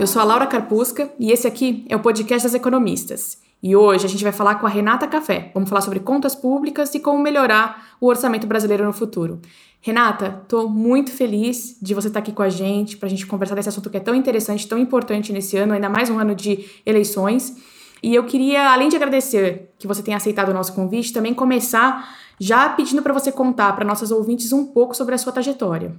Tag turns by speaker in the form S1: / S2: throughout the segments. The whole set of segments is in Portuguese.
S1: Eu sou a Laura Carpusca e esse aqui é o podcast das economistas. E hoje a gente vai falar com a Renata Café. Vamos falar sobre contas públicas e como melhorar o orçamento brasileiro no futuro. Renata, estou muito feliz de você estar aqui com a gente para a gente conversar desse assunto que é tão interessante, tão importante nesse ano, ainda mais um ano de eleições. E eu queria, além de agradecer que você tenha aceitado o nosso convite, também começar já pedindo para você contar para nossas ouvintes um pouco sobre a sua trajetória.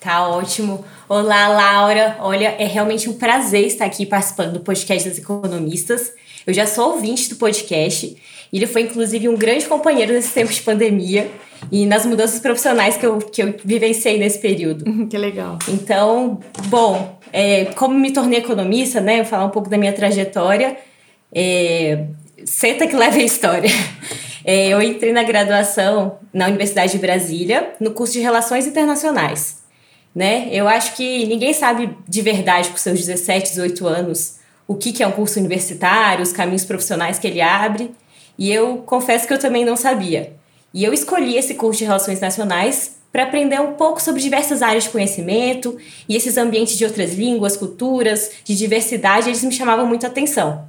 S2: Tá ótimo. Olá, Laura. Olha, é realmente um prazer estar aqui participando do podcast das economistas. Eu já sou ouvinte do podcast e ele foi, inclusive, um grande companheiro nesse tempo de pandemia e nas mudanças profissionais que eu, que eu vivenciei nesse período.
S1: que legal.
S2: Então, bom, é, como me tornei economista, né? Vou falar um pouco da minha trajetória. É, senta que leva a história. É, eu entrei na graduação na Universidade de Brasília, no curso de Relações Internacionais. Né? Eu acho que ninguém sabe de verdade, com seus 17, 18 anos, o que, que é um curso universitário, os caminhos profissionais que ele abre. E eu confesso que eu também não sabia. E eu escolhi esse curso de Relações Nacionais para aprender um pouco sobre diversas áreas de conhecimento e esses ambientes de outras línguas, culturas, de diversidade, eles me chamavam muito a atenção.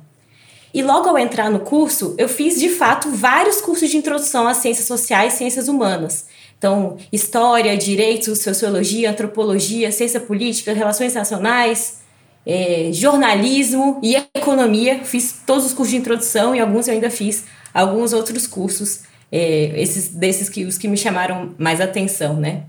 S2: E logo ao entrar no curso, eu fiz de fato vários cursos de introdução às ciências sociais e ciências humanas. Então, história, direito, sociologia, antropologia, ciência política, relações nacionais, é, jornalismo e economia. Fiz todos os cursos de introdução e alguns eu ainda fiz alguns outros cursos, é, esses desses que os que me chamaram mais atenção, né?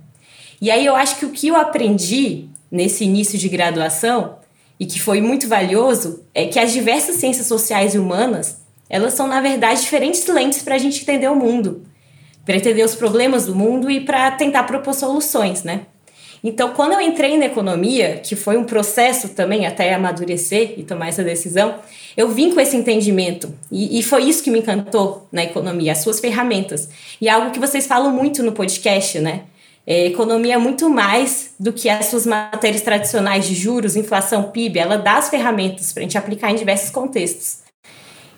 S2: E aí eu acho que o que eu aprendi nesse início de graduação e que foi muito valioso é que as diversas ciências sociais e humanas elas são na verdade diferentes lentes para a gente entender o mundo, para entender os problemas do mundo e para tentar propor soluções, né? Então, quando eu entrei na economia, que foi um processo também até amadurecer e tomar essa decisão, eu vim com esse entendimento. E, e, foi isso que me encantou na economia, as suas ferramentas. E é algo que vocês falam muito no podcast, né? É, economia é muito mais do que as suas matérias tradicionais de juros, inflação, PIB. Ela dá as ferramentas para a gente aplicar em diversos contextos.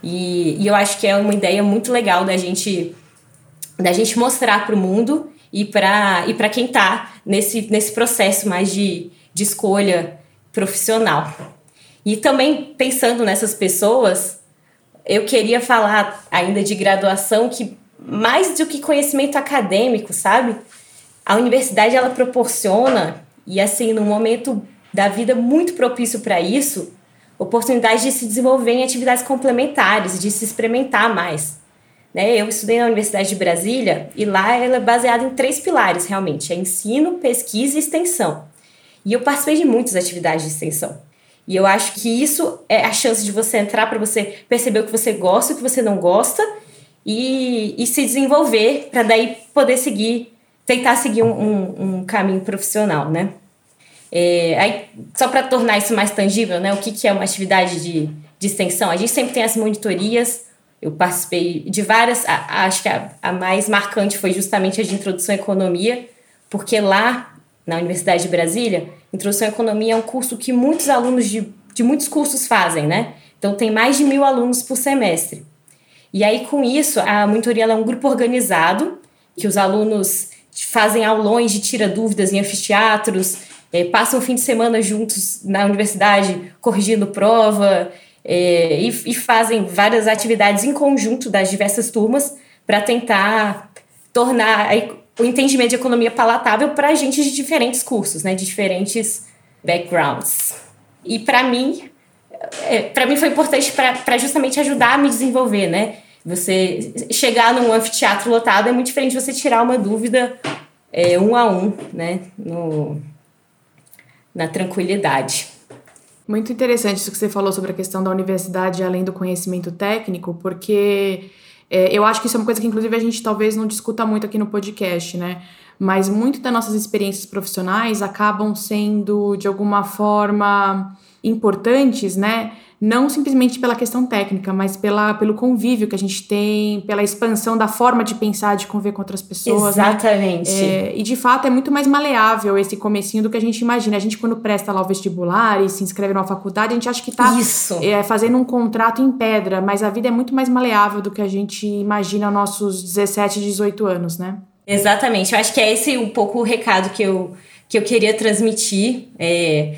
S2: E, e eu acho que é uma ideia muito legal da gente, da gente mostrar para o mundo e para e quem está nesse, nesse processo mais de, de escolha profissional. E também pensando nessas pessoas, eu queria falar ainda de graduação que mais do que conhecimento acadêmico, sabe? A universidade ela proporciona e assim num momento da vida muito propício para isso, oportunidade de se desenvolver em atividades complementares, de se experimentar mais. Né? Eu estudei na Universidade de Brasília e lá ela é baseada em três pilares, realmente: é ensino, pesquisa e extensão. E eu participei de muitas atividades de extensão. E eu acho que isso é a chance de você entrar para você perceber o que você gosta, o que você não gosta e, e se desenvolver para daí poder seguir, tentar seguir um, um, um caminho profissional, né? É, aí, só para tornar isso mais tangível, né? O que, que é uma atividade de, de extensão? A gente sempre tem as monitorias, eu participei de várias, a, acho que a, a, mais marcante foi justamente a de Introdução à Economia, porque lá, na Universidade de Brasília, Introdução à Economia é um curso que muitos alunos de, de muitos cursos fazem, né? Então, tem mais de mil alunos por semestre. E aí, com isso, a monitoria é um grupo organizado, que os alunos fazem aulões de tira dúvidas em anfiteatros, é, passam o fim de semana juntos na universidade corrigindo prova, é, e, e fazem várias atividades em conjunto das diversas turmas para tentar tornar o entendimento de economia palatável para gente de diferentes cursos, né, de diferentes backgrounds. E para mim, é, para mim foi importante para justamente ajudar a me desenvolver, né? Você chegar num anfiteatro lotado é muito diferente de você tirar uma dúvida é, um a um, né? No, na tranquilidade.
S1: Muito interessante isso que você falou sobre a questão da universidade além do conhecimento técnico, porque é, eu acho que isso é uma coisa que, inclusive, a gente talvez não discuta muito aqui no podcast, né? Mas muito das nossas experiências profissionais acabam sendo, de alguma forma, importantes, né? não simplesmente pela questão técnica, mas pela, pelo convívio que a gente tem, pela expansão da forma de pensar, de conviver com outras pessoas.
S2: Né? Exatamente.
S1: Né? É, e de fato é muito mais maleável esse comecinho do que a gente imagina. A gente, quando presta lá o vestibular e se inscreve numa faculdade, a gente acha que está é, fazendo um contrato em pedra, mas a vida é muito mais maleável do que a gente imagina aos nossos 17, 18 anos, né?
S2: Exatamente. Eu acho que é esse um pouco o recado que eu, que eu queria transmitir. É,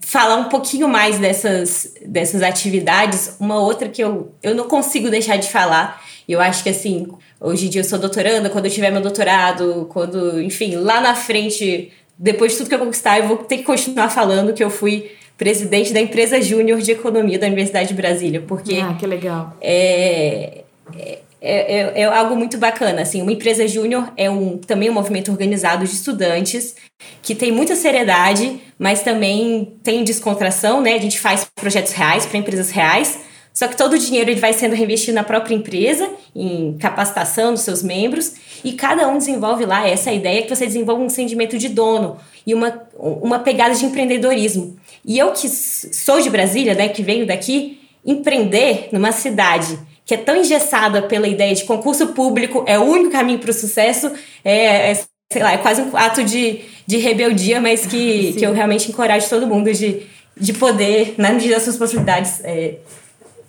S2: falar um pouquinho mais dessas, dessas atividades, uma outra que eu, eu não consigo deixar de falar, eu acho que assim, hoje em dia eu sou doutoranda, quando eu tiver meu doutorado, quando, enfim, lá na frente, depois de tudo que eu conquistar, eu vou ter que continuar falando que eu fui presidente da empresa júnior de economia da Universidade de Brasília, porque
S1: ah, que legal.
S2: É, é, é, é, algo muito bacana. Assim, uma empresa júnior é um, também um movimento organizado de estudantes que tem muita seriedade, mas também tem descontração, né? A gente faz projetos reais para empresas reais. Só que todo o dinheiro ele vai sendo reinvestido na própria empresa, em capacitação dos seus membros, e cada um desenvolve lá essa ideia que você desenvolve um sentimento de dono e uma, uma pegada de empreendedorismo. E eu que sou de Brasília, né, que venho daqui, empreender numa cidade que é tão engessada pela ideia de concurso público, é o único caminho para o sucesso, é, é, sei lá, é quase um ato de, de rebeldia, mas que, que eu realmente encorajo todo mundo de, de poder, na medida das suas possibilidades, é,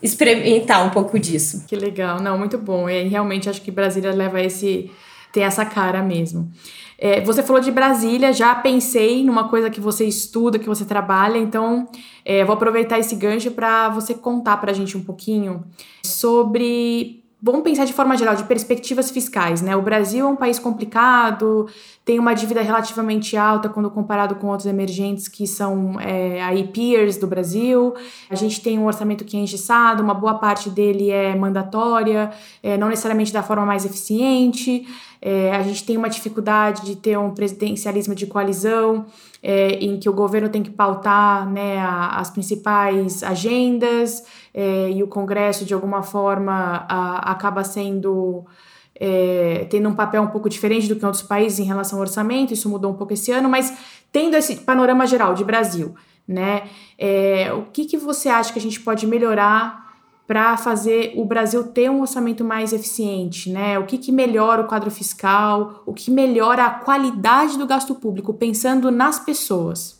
S2: experimentar um pouco disso.
S1: Que legal, não, muito bom. E realmente acho que Brasília leva esse tem essa cara mesmo. É, você falou de Brasília, já pensei numa coisa que você estuda, que você trabalha, então é, vou aproveitar esse gancho para você contar para a gente um pouquinho sobre Vamos pensar de forma geral, de perspectivas fiscais, né? O Brasil é um país complicado, tem uma dívida relativamente alta quando comparado com outros emergentes que são é, aí peers do Brasil. A gente tem um orçamento que é engessado, uma boa parte dele é mandatória, é, não necessariamente da forma mais eficiente. É, a gente tem uma dificuldade de ter um presidencialismo de coalizão, é, em que o governo tem que pautar né, a, as principais agendas é, e o Congresso, de alguma forma, a, acaba sendo. É, tendo um papel um pouco diferente do que em outros países em relação ao orçamento, isso mudou um pouco esse ano, mas tendo esse panorama geral de Brasil, né? É, o que, que você acha que a gente pode melhorar para fazer o Brasil ter um orçamento mais eficiente, né? O que, que melhora o quadro fiscal, o que melhora a qualidade do gasto público, pensando nas pessoas.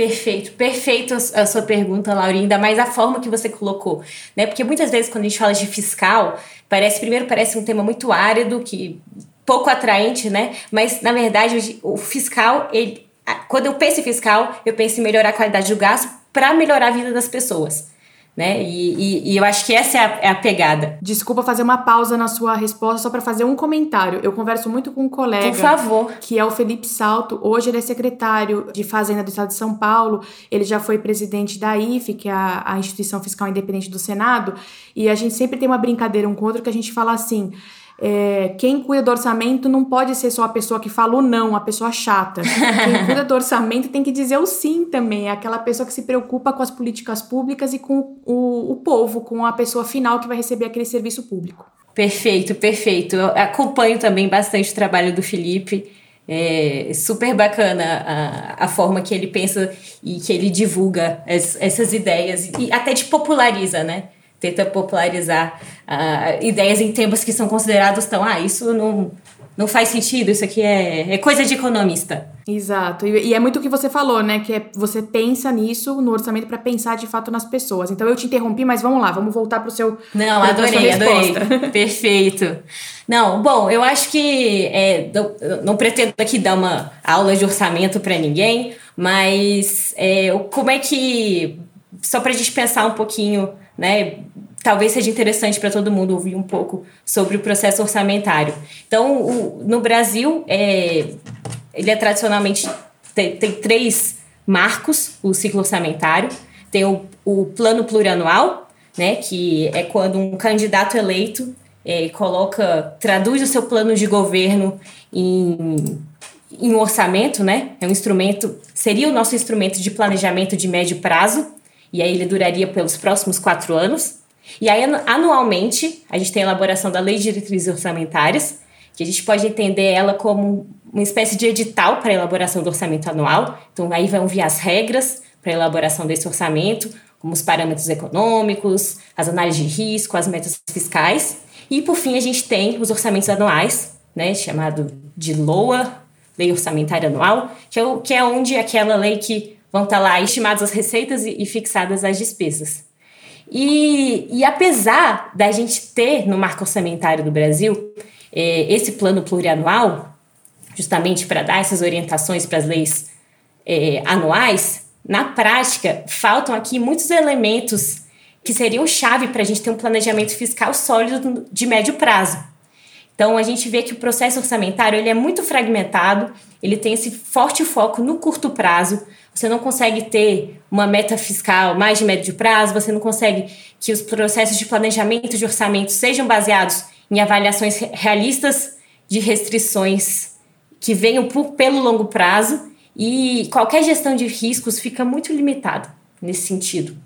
S2: Perfeito, perfeito a sua pergunta, Laurinha, ainda mais a forma que você colocou, né? Porque muitas vezes quando a gente fala de fiscal, parece primeiro parece um tema muito árido, que pouco atraente, né? Mas na verdade o fiscal, ele, quando eu penso em fiscal, eu penso em melhorar a qualidade do gasto para melhorar a vida das pessoas né? E, e, e, eu acho que essa é a, é a, pegada.
S1: Desculpa fazer uma pausa na sua resposta só para fazer um comentário. Eu converso muito com um colega.
S2: Por favor.
S1: Que é o Felipe Salto. Hoje ele é secretário de Fazenda do Estado de São Paulo. Ele já foi presidente da IFE, que é a, a instituição fiscal independente do Senado. E a gente sempre tem uma brincadeira um com o outro que a gente fala assim é, quem cuida do orçamento não pode ser só a pessoa que fala o não, a pessoa chata. Quem cuida do orçamento tem que dizer o sim também, é aquela pessoa que se preocupa com as políticas públicas e com o, o povo, com a pessoa final que vai receber aquele serviço público.
S2: Perfeito, perfeito. Eu acompanho também bastante o trabalho do Felipe. É super bacana a, a forma que ele pensa e que ele divulga as, essas ideias e até te populariza, né? Tenta popularizar uh, ideias em temas que são considerados tão, ah, isso não, não faz sentido, isso aqui é, é coisa de economista.
S1: Exato. E, e, é muito o que você falou, né? Que é, você pensa nisso no orçamento para pensar de fato nas pessoas. Então eu te interrompi, mas vamos lá, vamos voltar pro seu.
S2: Não, adorei, adorei. Perfeito. Não, bom, eu acho que é, não, não pretendo aqui dar uma aula de orçamento para ninguém, mas é, como é que. Só para a gente pensar um pouquinho né? Talvez seja interessante para todo mundo ouvir um pouco sobre o processo orçamentário. Então, o, no Brasil, é, ele é tradicionalmente tem, tem, três marcos: o ciclo orçamentário, tem o, o plano plurianual, né? Que é quando um candidato eleito é, coloca, traduz o seu plano de governo em em um orçamento, né? É um instrumento, seria o nosso instrumento de planejamento de médio prazo, e aí ele duraria pelos próximos quatro anos. E aí, anualmente, a gente tem a elaboração da Lei de Diretrizes Orçamentárias, que a gente pode entender ela como uma espécie de edital para a elaboração do orçamento anual. Então, aí vão vir as regras para a elaboração desse orçamento, como os parâmetros econômicos, as análises de risco, as metas fiscais. E, por fim, a gente tem os orçamentos anuais, né, chamado de LOA, Lei Orçamentária Anual, que é, o, que é onde aquela lei que vão estar lá estimadas as receitas e, e fixadas as despesas. E, e, apesar da gente ter no marco orçamentário do Brasil é, esse plano plurianual, justamente para dar essas orientações para as leis é, anuais, na prática, faltam aqui muitos elementos que seriam chave para a gente ter um planejamento fiscal sólido de médio prazo. Então, a gente vê que o processo orçamentário ele é muito fragmentado, ele tem esse forte foco no curto prazo. Você não consegue ter uma meta fiscal mais de médio prazo, você não consegue que os processos de planejamento de orçamento sejam baseados em avaliações realistas de restrições que venham por, pelo longo prazo e qualquer gestão de riscos fica muito limitada nesse sentido.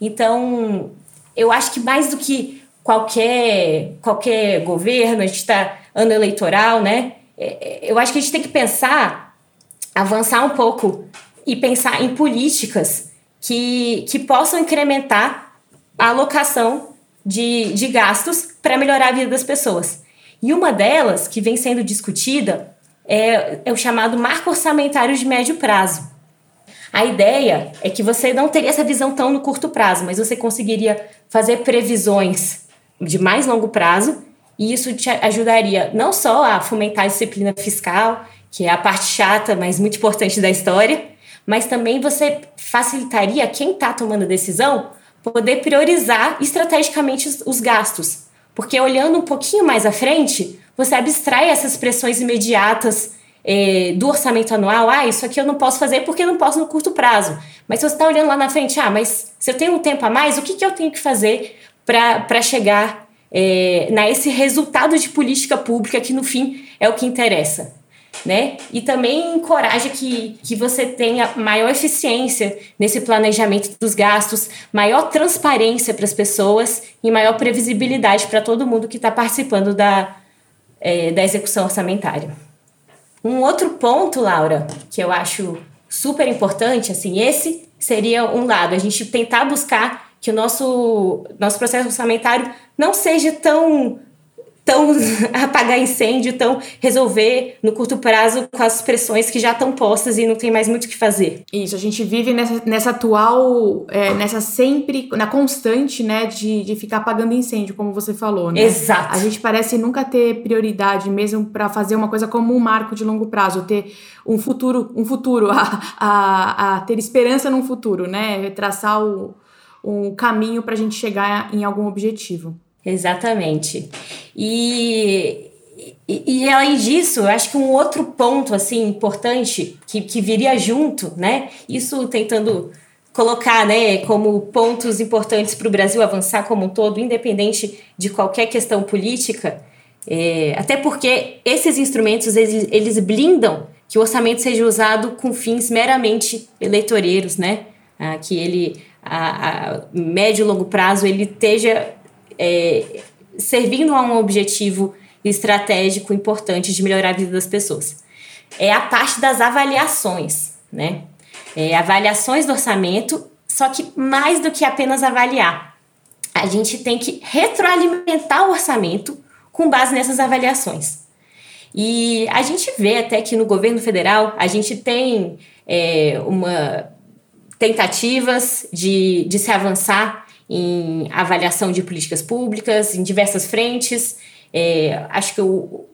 S2: Então, eu acho que mais do que qualquer, qualquer governo, a gente está ano eleitoral, né? É, é, eu acho que a gente tem que pensar, avançar um pouco e pensar em políticas que, que possam incrementar a alocação de, de gastos para melhorar a vida das pessoas. E uma delas, que vem sendo discutida, é, é o chamado marco orçamentário de médio prazo. A ideia é que você não teria essa visão tão no curto prazo, mas você conseguiria fazer previsões de mais longo prazo, e isso te ajudaria não só a fomentar a disciplina fiscal, que é a parte chata, mas muito importante da história, mas também você facilitaria quem está tomando a decisão poder priorizar estrategicamente os, os gastos. Porque olhando um pouquinho mais à frente, você abstrai essas pressões imediatas é, do orçamento anual. Ah, isso aqui eu não posso fazer porque eu não posso no curto prazo. Mas se você está olhando lá na frente, ah, mas se eu tenho um tempo a mais, o que, que eu tenho que fazer para chegar é, na esse resultado de política pública que no fim é o que interessa? né? E também encoraja que, que você tenha maior eficiência nesse planejamento dos gastos, maior transparência para as pessoas e maior previsibilidade para todo mundo que está participando da, é, da execução orçamentária. Um outro ponto, Laura, que eu acho super importante, assim, esse seria um lado, a gente tentar buscar que o nosso, nosso processo orçamentário não seja tão tão apagar incêndio, tão resolver no curto prazo com as pressões que já estão postas e não tem mais muito o que fazer.
S1: Isso, a gente vive nessa, nessa atual, é, nessa sempre, na constante, né, de, de ficar apagando incêndio, como você falou, né?
S2: Exato.
S1: A gente parece nunca ter prioridade mesmo para fazer uma coisa como um marco de longo prazo, ter um futuro, um futuro, a, a, a ter esperança num futuro, né? Traçar o, um caminho para a gente chegar em algum objetivo.
S2: Exatamente. E, e, e, além disso, eu acho que um outro ponto assim importante que, que viria junto, né? Isso tentando colocar, né, como pontos importantes para o Brasil avançar como um todo, independente de qualquer questão política, é, até porque esses instrumentos eles, eles blindam que o orçamento seja usado com fins meramente eleitoreiros, né? Ah, que ele a, a médio e longo prazo ele esteja é, servindo a um objetivo estratégico importante de melhorar a vida das pessoas. É a parte das avaliações, né? É, avaliações do orçamento, só que mais do que apenas avaliar, a gente tem que retroalimentar o orçamento com base nessas avaliações. E a gente vê até que no governo federal a gente tem é, uma tentativas de, de se avançar em avaliação de políticas públicas, em diversas frentes. É, acho que o,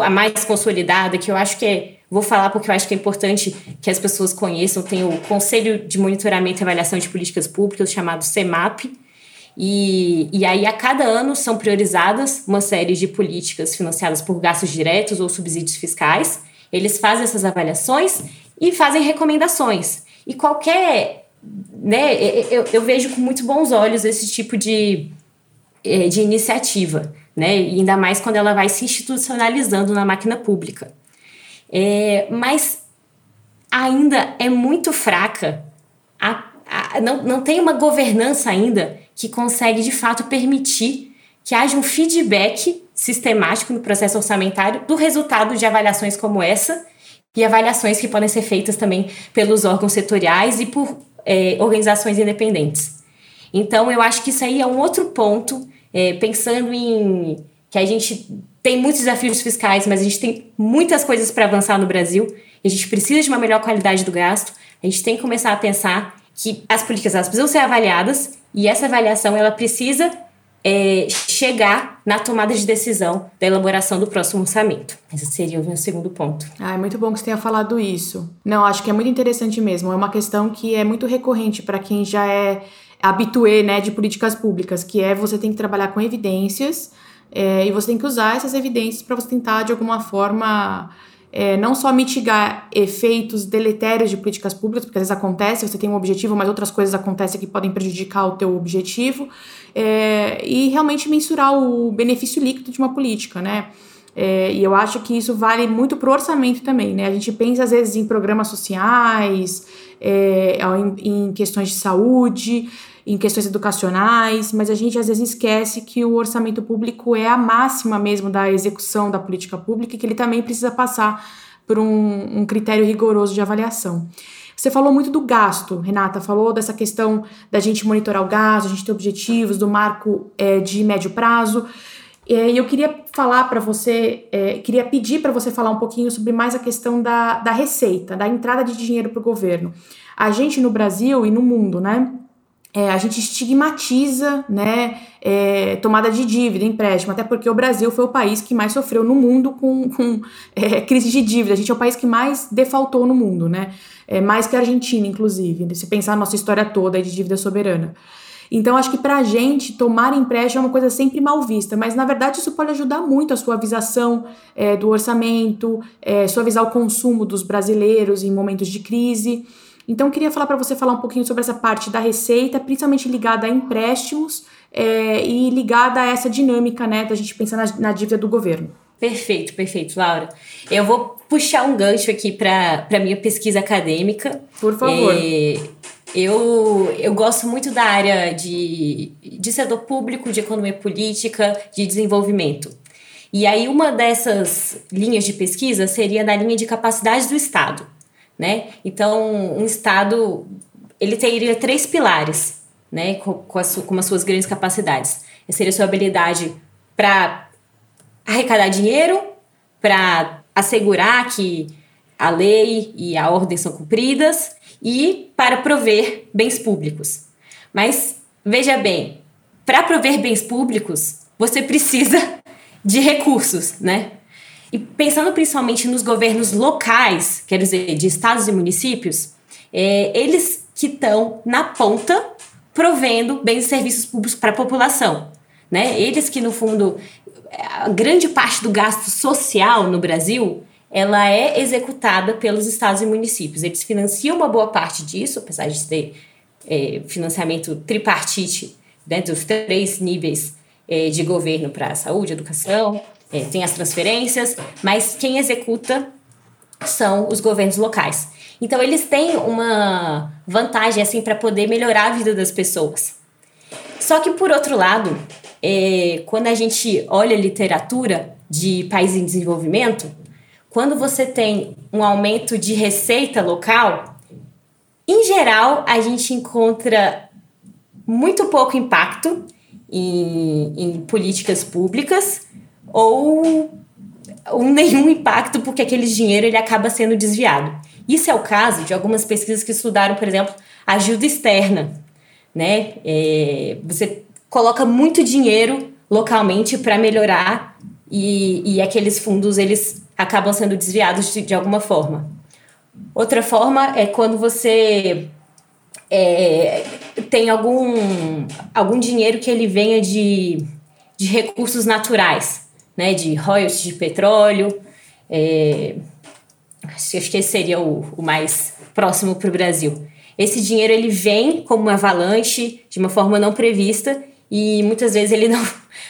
S2: a mais consolidada, que eu acho que é, vou falar porque eu acho que é importante que as pessoas conheçam, tem o Conselho de Monitoramento e Avaliação de Políticas Públicas, chamado CEMAP, e, e aí a cada ano são priorizadas uma série de políticas financiadas por gastos diretos ou subsídios fiscais. Eles fazem essas avaliações e fazem recomendações. E qualquer né, eu, eu vejo com muito bons olhos esse tipo de, é, de iniciativa, né, ainda mais quando ela vai se institucionalizando na máquina pública. É, mas ainda é muito fraca, a, a, não, não tem uma governança ainda que consegue de fato permitir que haja um feedback sistemático no processo orçamentário do resultado de avaliações como essa e avaliações que podem ser feitas também pelos órgãos setoriais e por é, organizações independentes. Então, eu acho que isso aí é um outro ponto, é, pensando em que a gente tem muitos desafios fiscais, mas a gente tem muitas coisas para avançar no Brasil. A gente precisa de uma melhor qualidade do gasto. A gente tem que começar a pensar que as políticas elas precisam ser avaliadas e essa avaliação ela precisa é, chegar na tomada de decisão da elaboração do próximo orçamento. Esse seria o meu segundo ponto.
S1: Ah, é muito bom que você tenha falado isso. Não, acho que é muito interessante mesmo. É uma questão que é muito recorrente para quem já é habituê né, de políticas públicas, que é você tem que trabalhar com evidências é, e você tem que usar essas evidências para você tentar, de alguma forma, é, não só mitigar efeitos deletérios de políticas públicas, porque às vezes acontece, você tem um objetivo, mas outras coisas acontecem que podem prejudicar o teu objetivo, é, e realmente mensurar o benefício líquido de uma política, né? É, e eu acho que isso vale muito para o orçamento também, né? A gente pensa às vezes em programas sociais, é, em, em questões de saúde, em questões educacionais, mas a gente às vezes esquece que o orçamento público é a máxima mesmo da execução da política pública e que ele também precisa passar por um, um critério rigoroso de avaliação. Você falou muito do gasto, Renata, falou dessa questão da gente monitorar o gasto, a gente ter objetivos, do marco é, de médio prazo. E eu queria falar para você, é, queria pedir para você falar um pouquinho sobre mais a questão da, da receita, da entrada de dinheiro para o governo. A gente no Brasil e no mundo, né? É, a gente estigmatiza né, é, tomada de dívida, empréstimo, até porque o Brasil foi o país que mais sofreu no mundo com, com é, crise de dívida. A gente é o país que mais defaltou no mundo, né? É, mais que a Argentina, inclusive, se pensar na nossa história toda de dívida soberana. Então, acho que para a gente, tomar empréstimo é uma coisa sempre mal vista, mas na verdade isso pode ajudar muito a suavização é, do orçamento, é, suavizar o consumo dos brasileiros em momentos de crise. Então, queria falar para você falar um pouquinho sobre essa parte da receita, principalmente ligada a empréstimos é, e ligada a essa dinâmica, né, da gente pensar na, na dívida do governo.
S2: Perfeito, perfeito, Laura. Eu vou puxar um gancho aqui para a minha pesquisa acadêmica.
S1: Por favor.
S2: É, eu, eu gosto muito da área de, de setor público, de economia política, de desenvolvimento. E aí, uma dessas linhas de pesquisa seria na linha de capacidade do Estado né? Então, um Estado, ele teria três pilares, né? Com, com, as, com as suas grandes capacidades. Seria a sua habilidade para arrecadar dinheiro, para assegurar que a lei e a ordem são cumpridas e para prover bens públicos. Mas veja bem, para prover bens públicos, você precisa de recursos, né? E pensando principalmente nos governos locais, quer dizer, de estados e municípios, é, eles que estão na ponta provendo bens e serviços públicos para a população. Né? Eles que, no fundo, a grande parte do gasto social no Brasil ela é executada pelos estados e municípios. Eles financiam uma boa parte disso, apesar de ter é, financiamento tripartite né, dos três níveis é, de governo para saúde, educação, é, tem as transferências, mas quem executa são os governos locais. Então eles têm uma vantagem assim para poder melhorar a vida das pessoas. Só que por outro lado, é, quando a gente olha a literatura de países em desenvolvimento, quando você tem um aumento de receita local, em geral a gente encontra muito pouco impacto em, em políticas públicas ou, ou nenhum impacto porque aquele dinheiro ele acaba sendo desviado. Isso é o caso de algumas pesquisas que estudaram, por exemplo, ajuda externa. Né? É, você coloca muito dinheiro localmente para melhorar e, e aqueles fundos eles acabam sendo desviados de, de alguma forma. Outra forma é quando você é, tem algum, algum dinheiro que ele venha de, de recursos naturais né, de royalties de petróleo. É, acho que esse seria o, o mais próximo para o Brasil. Esse dinheiro ele vem como uma avalanche, de uma forma não prevista, e muitas vezes ele não,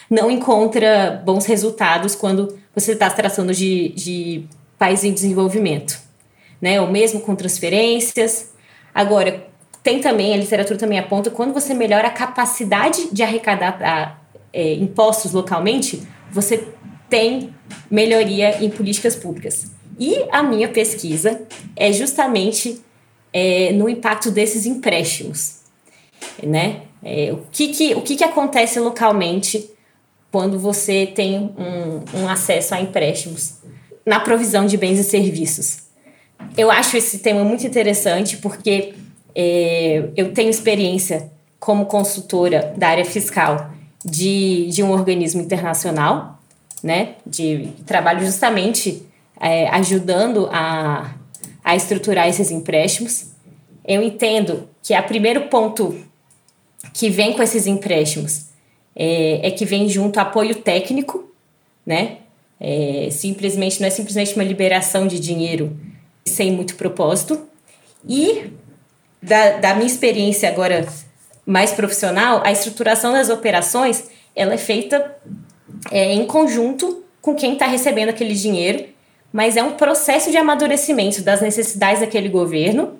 S2: não encontra bons resultados quando você está tratando de, de país em desenvolvimento. Né? Ou mesmo com transferências. Agora, tem também, a literatura também aponta, quando você melhora a capacidade de arrecadar a, é, impostos localmente, você tem melhoria em políticas públicas. E a minha pesquisa é justamente é, no impacto desses empréstimos. Né? É, o que, que, o que, que acontece localmente quando você tem um, um acesso a empréstimos na provisão de bens e serviços? Eu acho esse tema muito interessante porque é, eu tenho experiência como consultora da área fiscal de, de um organismo internacional, né? De trabalho justamente é, ajudando a, a estruturar esses empréstimos. Eu entendo que o primeiro ponto que vem com esses empréstimos é, é que vem junto apoio técnico, né? É, simplesmente não é simplesmente uma liberação de dinheiro sem muito propósito. E da, da minha experiência agora mais profissional, a estruturação das operações ela é feita é, em conjunto com quem está recebendo aquele dinheiro, mas é um processo de amadurecimento das necessidades daquele governo,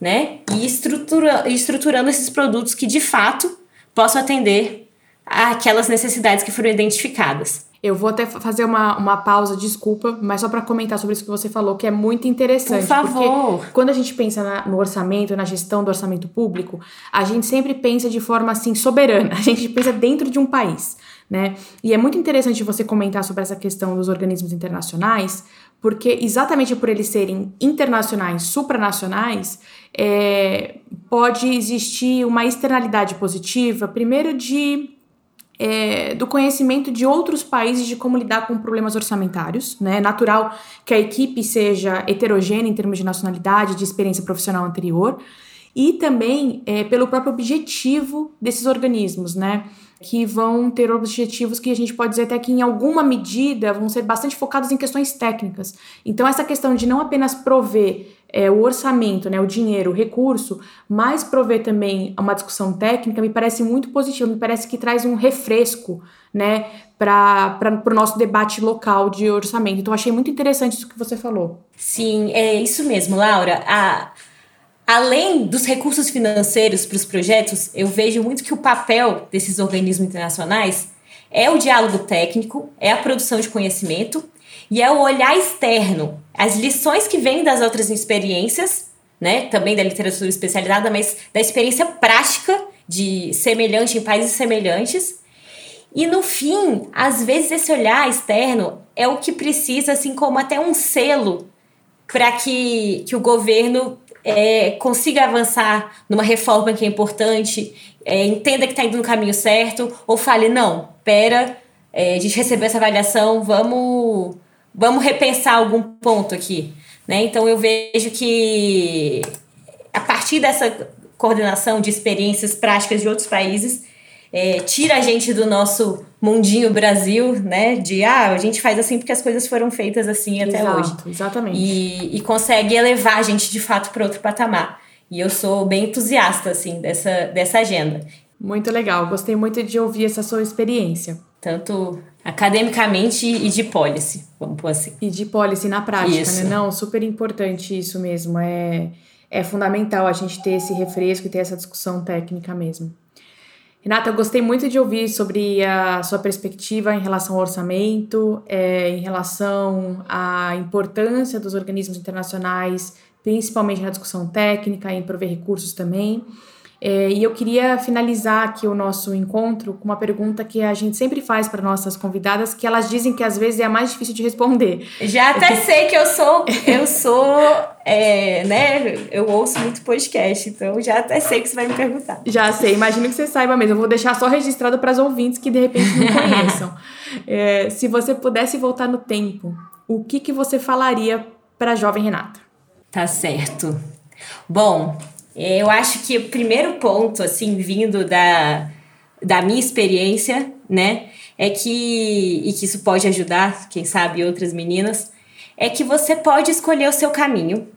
S2: né? E estrutura, estruturando esses produtos que de fato possam atender aquelas necessidades que foram identificadas.
S1: Eu vou até fazer uma, uma pausa, desculpa, mas só para comentar sobre isso que você falou, que é muito interessante.
S2: Por favor.
S1: Porque quando a gente pensa na, no orçamento, na gestão do orçamento público, a gente sempre pensa de forma assim soberana. A gente pensa dentro de um país, né? E é muito interessante você comentar sobre essa questão dos organismos internacionais, porque exatamente por eles serem internacionais, supranacionais, é, pode existir uma externalidade positiva, primeiro de é, do conhecimento de outros países de como lidar com problemas orçamentários. Né? É natural que a equipe seja heterogênea em termos de nacionalidade, de experiência profissional anterior, e também é, pelo próprio objetivo desses organismos, né? Que vão ter objetivos que a gente pode dizer até que, em alguma medida, vão ser bastante focados em questões técnicas. Então, essa questão de não apenas prover é, o orçamento, né, o dinheiro, o recurso, mas prover também uma discussão técnica, me parece muito positivo, me parece que traz um refresco né, para o nosso debate local de orçamento. Então, achei muito interessante isso que você falou.
S2: Sim, é isso mesmo, Laura. A, além dos recursos financeiros para os projetos, eu vejo muito que o papel desses organismos internacionais é o diálogo técnico, é a produção de conhecimento e é o olhar externo, as lições que vêm das outras experiências, né? Também da literatura especializada, mas da experiência prática de semelhante em países semelhantes. E no fim, às vezes esse olhar externo é o que precisa, assim como até um selo para que, que o governo é, consiga avançar numa reforma que é importante, é, entenda que está indo no caminho certo, ou fale, não, pera, é, a gente recebeu essa avaliação, vamos vamos repensar algum ponto aqui. Né? Então eu vejo que a partir dessa coordenação de experiências práticas de outros países, é, tira a gente do nosso mundinho Brasil, né? De ah, a gente faz assim porque as coisas foram feitas assim até
S1: Exato,
S2: hoje.
S1: Exatamente.
S2: E, e consegue elevar a gente de fato para outro patamar. E eu sou bem entusiasta assim dessa, dessa agenda.
S1: Muito legal, gostei muito de ouvir essa sua experiência.
S2: Tanto academicamente e de policy, vamos pôr assim.
S1: E de policy na prática, né? isso. né? Não, super importante isso mesmo. É, é fundamental a gente ter esse refresco e ter essa discussão técnica mesmo. Renata, eu gostei muito de ouvir sobre a sua perspectiva em relação ao orçamento, é, em relação à importância dos organismos internacionais, principalmente na discussão técnica, em prover recursos também. É, e eu queria finalizar aqui o nosso encontro com uma pergunta que a gente sempre faz para nossas convidadas, que elas dizem que às vezes é a mais difícil de responder.
S2: Já até que... sei que eu sou, eu sou, é, né? Eu ouço muito podcast, então já até sei que você vai me perguntar.
S1: Já sei, imagino que você saiba mesmo. Eu vou deixar só registrado para as ouvintes que de repente não conheçam. é, se você pudesse voltar no tempo, o que que você falaria para a jovem Renata?
S2: Tá certo. Bom, eu acho que o primeiro ponto, assim, vindo da, da minha experiência, né, é que, e que isso pode ajudar, quem sabe, outras meninas, é que você pode escolher o seu caminho.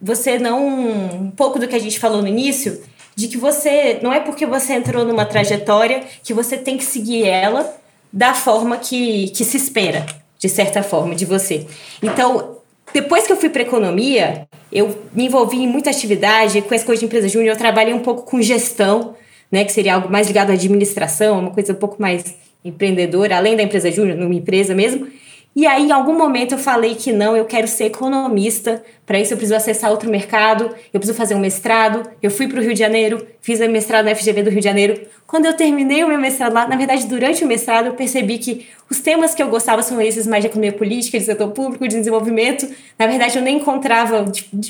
S2: Você não. Um pouco do que a gente falou no início, de que você. Não é porque você entrou numa trajetória que você tem que seguir ela da forma que, que se espera, de certa forma, de você. Então, depois que eu fui para economia, eu me envolvi em muita atividade com essa coisa de empresa júnior. Eu trabalhei um pouco com gestão, né, que seria algo mais ligado à administração, uma coisa um pouco mais empreendedora, além da empresa júnior, numa empresa mesmo. E aí, em algum momento, eu falei que não, eu quero ser economista. Para isso, eu preciso acessar outro mercado, eu preciso fazer um mestrado. Eu fui para o Rio de Janeiro, fiz a mestrado na FGV do Rio de Janeiro. Quando eu terminei o meu mestrado lá, na verdade, durante o mestrado, eu percebi que os temas que eu gostava são esses mais de economia política, de setor público, de desenvolvimento. Na verdade, eu nem encontrava,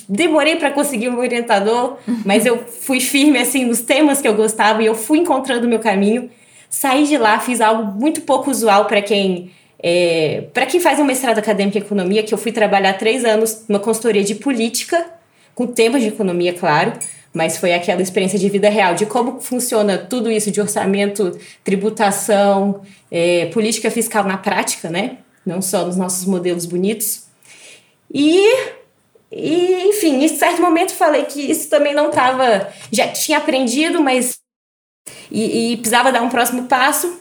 S2: demorei para conseguir um orientador, mas eu fui firme assim nos temas que eu gostava e eu fui encontrando o meu caminho. saí de lá, fiz algo muito pouco usual para quem é, para quem faz um mestrado acadêmico em economia, que eu fui trabalhar três anos numa consultoria de política, com temas de economia, claro, mas foi aquela experiência de vida real, de como funciona tudo isso de orçamento, tributação, é, política fiscal na prática, né? Não só nos nossos modelos bonitos. E, e enfim, em certo momento falei que isso também não estava. Já tinha aprendido, mas. E, e precisava dar um próximo passo.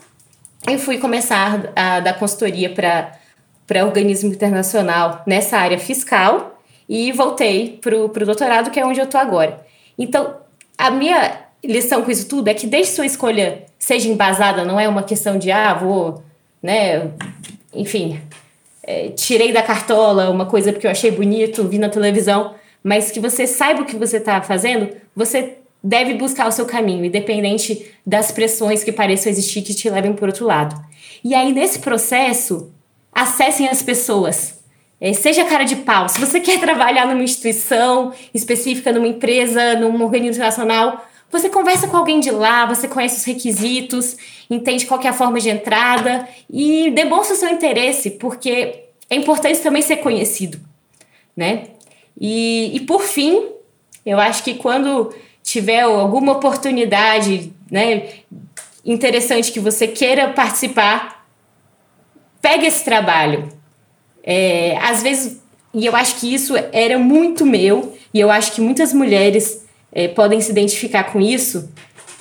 S2: Eu fui começar a dar consultoria para organismo internacional nessa área fiscal e voltei para o doutorado, que é onde eu estou agora. Então, a minha lição com isso tudo é que desde sua escolha seja embasada, não é uma questão de, ah, vou, né, enfim, é, tirei da cartola uma coisa porque eu achei bonito, vi na televisão, mas que você saiba o que você está fazendo, você deve buscar o seu caminho, independente das pressões que pareçam existir que te levem por outro lado. E aí, nesse processo, acessem as pessoas, é, seja cara de pau. Se você quer trabalhar numa instituição específica, numa empresa, num organismo nacional, você conversa com alguém de lá, você conhece os requisitos, entende qual é a forma de entrada e demonstra o seu interesse, porque é importante também ser conhecido, né? E, e por fim, eu acho que quando tiver alguma oportunidade, né, interessante que você queira participar, pegue esse trabalho, é, às vezes, e eu acho que isso era muito meu, e eu acho que muitas mulheres é, podem se identificar com isso.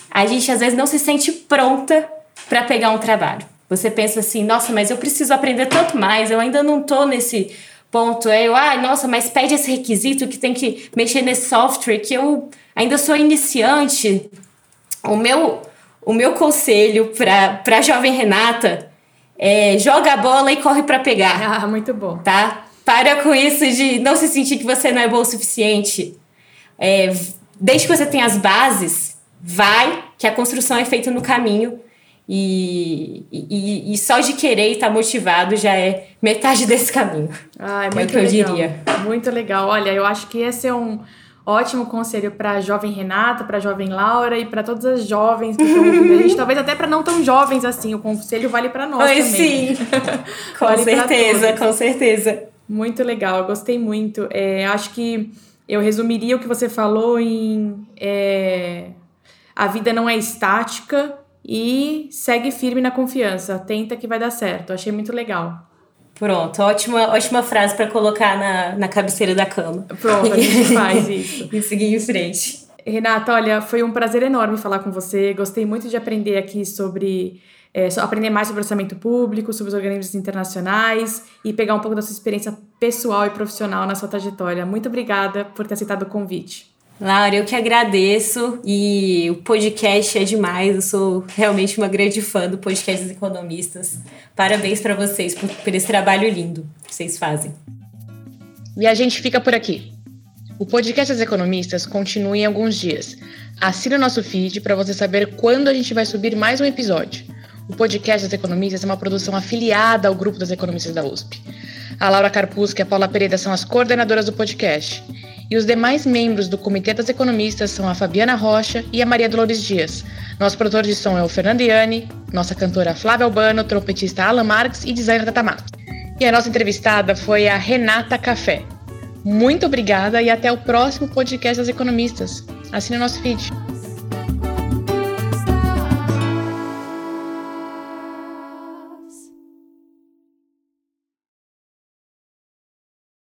S2: A gente às vezes não se sente pronta para pegar um trabalho. Você pensa assim, nossa, mas eu preciso aprender tanto mais, eu ainda não tô nesse ponto. É eu, ah, nossa, mas pede esse requisito que tem que mexer nesse software, que eu ainda sou iniciante. O meu, o meu conselho para a jovem Renata é, joga a bola e corre para pegar.
S1: Ah, muito bom.
S2: Tá? Para com isso de não se sentir que você não é bom o suficiente. É, desde que você tenha as bases, vai, que a construção é feita no caminho. E, e, e só de querer e estar tá motivado já é metade desse caminho.
S1: Ah, é muito é o que legal. eu diria. Muito legal. Olha, eu acho que esse é um ótimo conselho para a jovem Renata, para a jovem Laura e para todas as jovens que estão ouvindo a gente, talvez até para não tão jovens assim. O conselho vale para nós
S2: Oi,
S1: também.
S2: sim. com vale certeza, com certeza.
S1: Muito legal, gostei muito. É, acho que eu resumiria o que você falou em é, a vida não é estática e segue firme na confiança. Tenta que vai dar certo. Achei muito legal.
S2: Pronto, ótima, ótima frase para colocar na, na cabeceira da cama.
S1: Pronto, a gente faz isso.
S2: e seguir em frente.
S1: Renata, olha, foi um prazer enorme falar com você. Gostei muito de aprender aqui sobre. É, aprender mais sobre orçamento público, sobre os organismos internacionais e pegar um pouco da sua experiência pessoal e profissional na sua trajetória. Muito obrigada por ter aceitado o convite.
S2: Laura, eu que agradeço e o podcast é demais. Eu sou realmente uma grande fã do podcast dos economistas. Parabéns para vocês por, por esse trabalho lindo que vocês fazem.
S1: E a gente fica por aqui. O podcast dos economistas continua em alguns dias. Assine o nosso feed para você saber quando a gente vai subir mais um episódio. O podcast dos economistas é uma produção afiliada ao grupo das economistas da USP. A Laura Carpusca e a Paula Pereira são as coordenadoras do podcast. E os demais membros do Comitê das Economistas são a Fabiana Rocha e a Maria Dolores Dias. Nosso produtor de som é o Fernando Iani, nossa cantora Flávia Albano, trompetista Alan Marques e designer Tata Matos. E a nossa entrevistada foi a Renata Café. Muito obrigada e até o próximo podcast das Economistas. Assine o nosso feed.